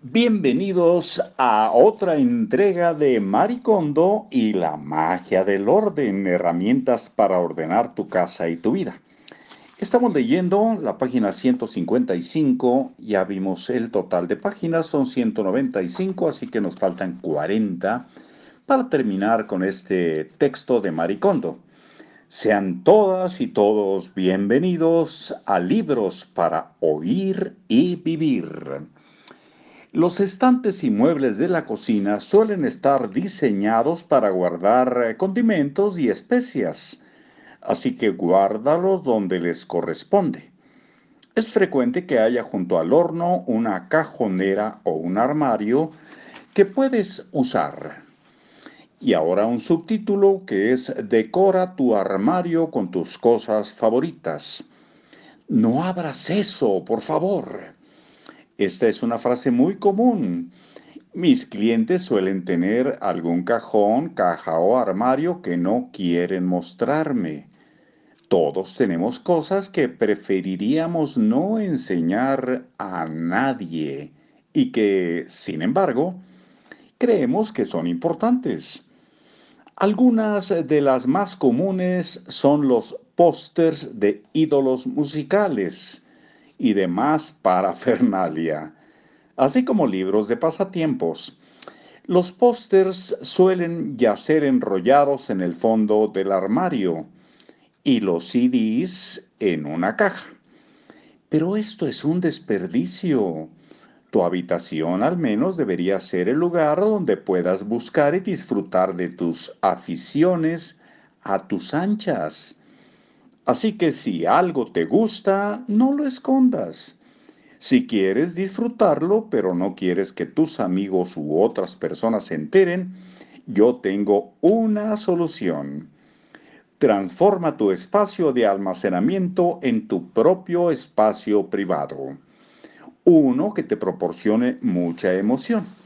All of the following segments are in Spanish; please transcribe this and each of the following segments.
Bienvenidos a otra entrega de Maricondo y la magia del orden, herramientas para ordenar tu casa y tu vida. Estamos leyendo la página 155, ya vimos el total de páginas, son 195, así que nos faltan 40 para terminar con este texto de Maricondo. Sean todas y todos bienvenidos a Libros para Oír y Vivir. Los estantes y muebles de la cocina suelen estar diseñados para guardar condimentos y especias, así que guárdalos donde les corresponde. Es frecuente que haya junto al horno una cajonera o un armario que puedes usar. Y ahora un subtítulo que es Decora tu armario con tus cosas favoritas. No abras eso, por favor. Esta es una frase muy común. Mis clientes suelen tener algún cajón, caja o armario que no quieren mostrarme. Todos tenemos cosas que preferiríamos no enseñar a nadie y que, sin embargo, creemos que son importantes. Algunas de las más comunes son los pósters de ídolos musicales y demás parafernalia, así como libros de pasatiempos. Los pósters suelen yacer enrollados en el fondo del armario y los CDs en una caja. Pero esto es un desperdicio. Tu habitación al menos debería ser el lugar donde puedas buscar y disfrutar de tus aficiones a tus anchas. Así que si algo te gusta, no lo escondas. Si quieres disfrutarlo, pero no quieres que tus amigos u otras personas se enteren, yo tengo una solución. Transforma tu espacio de almacenamiento en tu propio espacio privado uno que te proporcione mucha emoción.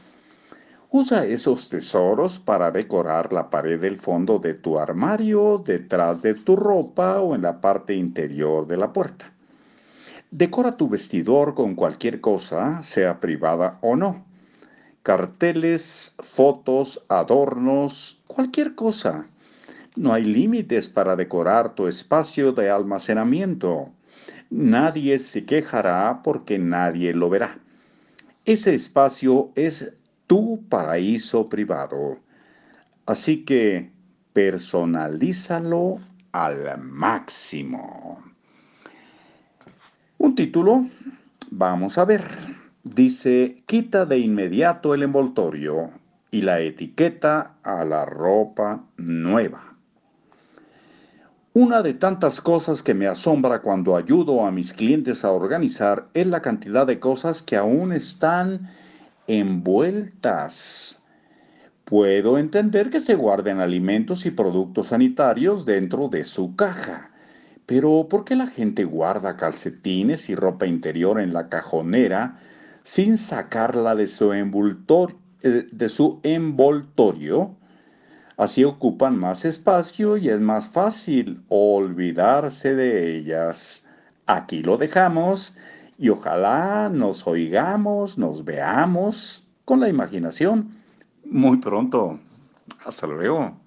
Usa esos tesoros para decorar la pared del fondo de tu armario, detrás de tu ropa o en la parte interior de la puerta. Decora tu vestidor con cualquier cosa, sea privada o no. Carteles, fotos, adornos, cualquier cosa. No hay límites para decorar tu espacio de almacenamiento nadie se quejará porque nadie lo verá. Ese espacio es tu paraíso privado. Así que personalízalo al máximo. Un título, vamos a ver, dice, quita de inmediato el envoltorio y la etiqueta a la ropa nueva. Una de tantas cosas que me asombra cuando ayudo a mis clientes a organizar es la cantidad de cosas que aún están envueltas. Puedo entender que se guarden alimentos y productos sanitarios dentro de su caja, pero ¿por qué la gente guarda calcetines y ropa interior en la cajonera sin sacarla de su, eh, envoltorio? Así ocupan más espacio y es más fácil olvidarse de ellas. Aquí lo dejamos y ojalá nos oigamos, nos veamos con la imaginación muy pronto. Hasta luego.